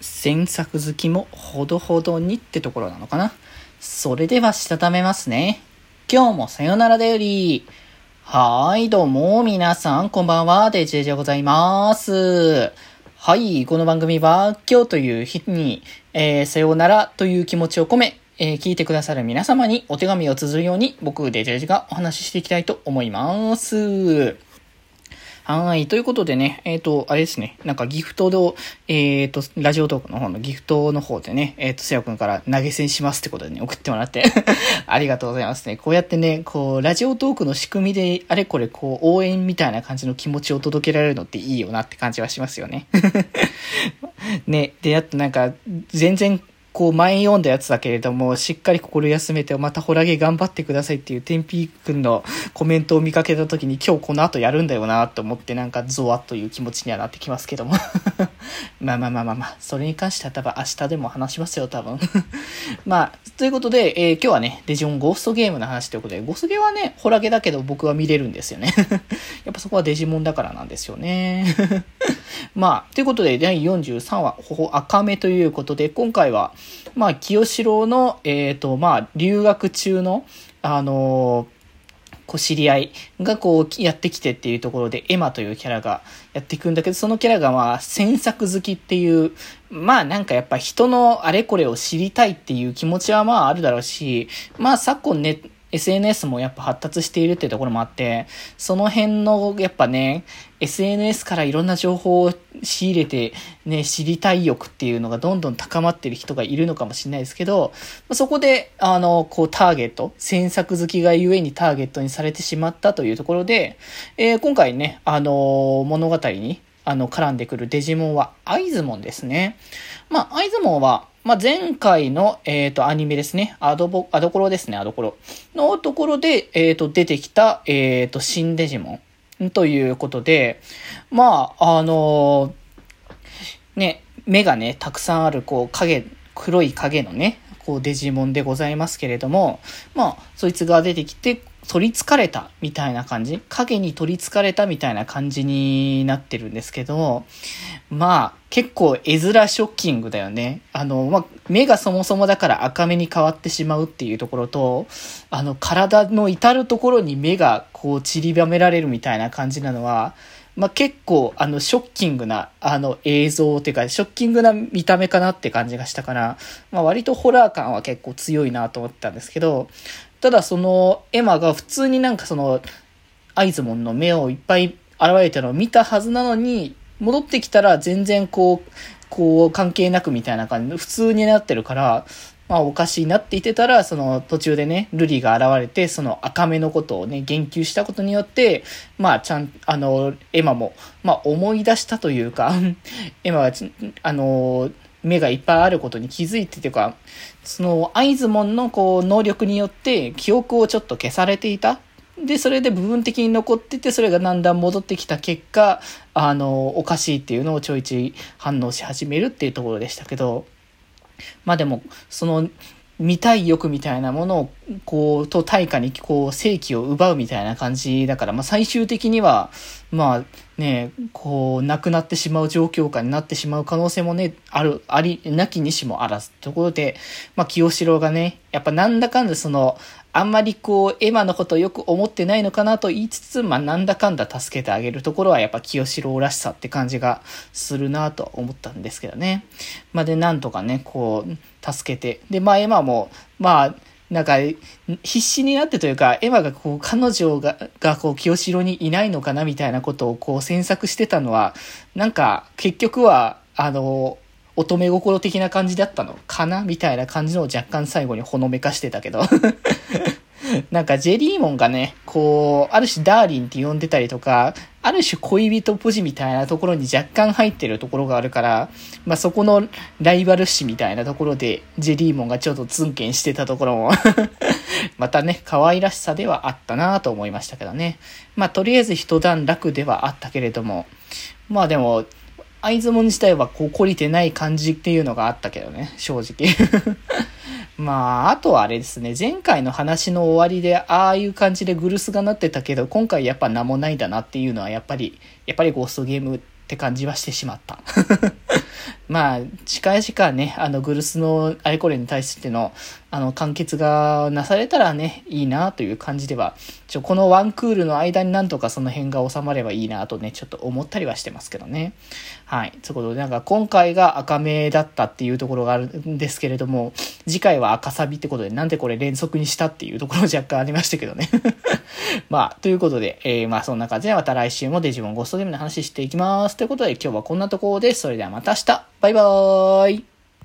詮索好きもほどほどにってところなのかな。それではしたためますね。今日もさよならだより。はーい、どうも、皆さん、こんばんは、デジェジでございます。はい、この番組は、今日という日に、えー、さよならという気持ちを込め、えー、聞いてくださる皆様にお手紙を綴るように、僕、デジェジがお話ししていきたいと思います。はい。ということでね、えっ、ー、と、あれですね。なんかギフトの、えっ、ー、と、ラジオトークの方のギフトの方でね、えっ、ー、と、せやくんから投げ銭しますってことでね、送ってもらって ありがとうございますね。こうやってね、こう、ラジオトークの仕組みで、あれこれ、こう、応援みたいな感じの気持ちを届けられるのっていいよなって感じはしますよね ね、で、あとなんか、全然こう前読んだやつだけれども、しっかり心休めて、またホラゲ頑張ってくださいっていう天ーくんのコメントを見かけた時に今日この後やるんだよなと思ってなんかゾワッという気持ちにはなってきますけども。まあまあまあまあまあ、それに関しては多分明日でも話しますよ、多分。まあ、ということで、えー、今日はね、デジオンゴーストゲームの話ということで、ゴーストゲはね、ホラゲだけど僕は見れるんですよね。やっぱそこはデジモンだからなんですよね。まあ、ということで、第43話、ほほ赤目ということで、今回は、まあ、清志郎の、えっ、ー、と、まあ、留学中の、あのーこう知り合いがこうやってきてっていうところでエマというキャラがやっていくんだけど、そのキャラがまあ詮索好きっていう、まあなんかやっぱ人のあれこれを知りたいっていう気持ちはまああるだろうし、まあ昨今ね、SNS もやっぱ発達しているっていうところもあって、その辺のやっぱね、SNS からいろんな情報を仕入れてね、知りたい欲っていうのがどんどん高まってる人がいるのかもしれないですけど、そこで、あの、こうターゲット、詮索好きがゆえにターゲットにされてしまったというところで、えー、今回ね、あの、物語に、あの、絡んでくるデジモンはアイズモンですね。まあ、アイズモンは、まあ、前回の、えっ、ー、と、アニメですね。アドボ、アドコロですね、アドコロ。のところで、えっ、ー、と、出てきた、えっ、ー、と、新デジモン。ということで、まあ、あのね、目がね、たくさんある、こう、影、黒い影のね、こう、デジモンでございますけれども、まあ、そいつが出てきて、取り憑かれたみたいな感じ？影に取り憑かれたみたいな感じになってるんですけど、まあ、結構絵面ショッキングだよね。あの、まあ、目がそもそもだから赤目に変わってしまうっていうところと、あの、体の至るところに目がこう散りばめられるみたいな感じなのは、まあ、結構、あの、ショッキングな、あの、映像っていうか、ショッキングな見た目かなって感じがしたから、まあ、割とホラー感は結構強いなと思ったんですけど、ただそのエマが普通になんかその、アイズモンの目をいっぱい現れたのを見たはずなのに、戻ってきたら全然こう、こう関係なくみたいな感じで普通になってるから、まあおかしいなって言ってたら、その途中でね、ルリが現れて、その赤目のことをね、言及したことによって、まあちゃん、あの、エマも、まあ思い出したというか エマは、あの、目がいっぱいあることに気づいてというか、そのアイズモンのこう能力によって記憶をちょっと消されていた。で、それで部分的に残ってて、それがだんだん戻ってきた結果、あの、おかしいっていうのをちょいちょい反応し始めるっていうところでしたけど、まあでも、その、見たい欲みたいなものを、こう、と対価に、こう、正規を奪うみたいな感じだから、まあ最終的には、まあね、こう、なくなってしまう状況下になってしまう可能性もね、ある、あり、なきにしもあらず。ところで、まあ清志郎がね、やっぱなんだかんだその、あんまりこう、エマのことをよく思ってないのかなと言いつつ、まあなんだかんだ助けてあげるところはやっぱ清志郎らしさって感じがするなと思ったんですけどね。まあで、なんとかね、こう、助けて。で、まあエマも、まあ、なんか、必死になってというか、エマがこう、彼女が、がこう、清志郎にいないのかなみたいなことをこう、詮索してたのは、なんか、結局は、あの、乙女心的な感じだったの？かな？みたいな感じのを若干最後にほのめかしてたけど。なんかジェリーモンがね、こう、ある種ダーリンって呼んでたりとか、ある種恋人ポジみたいなところに若干入ってるところがあるから、まあ、そこのライバル視みたいなところで、ジェリーモンがちょっとツンケンしてたところも。またね、可愛らしさではあったなと思いましたけどね。まあ、とりあえず一段落ではあったけれども、まあでも、アイズモン自体はこう懲りてない感じっていうのがあったけどね、正直 まあ、あとはあれですね、前回の話の終わりで、ああいう感じでグルスがなってたけど、今回やっぱ名もないだなっていうのは、やっぱり、やっぱりゴーストゲームって感じはしてしまった。まあ、近い時間ね、あの、グルスのあれこれに対しての、あの、完結がなされたらね、いいなという感じでは、ちょ、このワンクールの間になんとかその辺が収まればいいなとね、ちょっと思ったりはしてますけどね。はい。ということで、なんか今回が赤目だったっていうところがあるんですけれども、次回は赤サビってことで、なんでこれ連続にしたっていうところ若干ありましたけどね。まあ、ということで、えー、まあそんな感じでまた来週もデジモンゴストゲームの話していきます。ということで今日はこんなところです。それではまた明日バイバーイ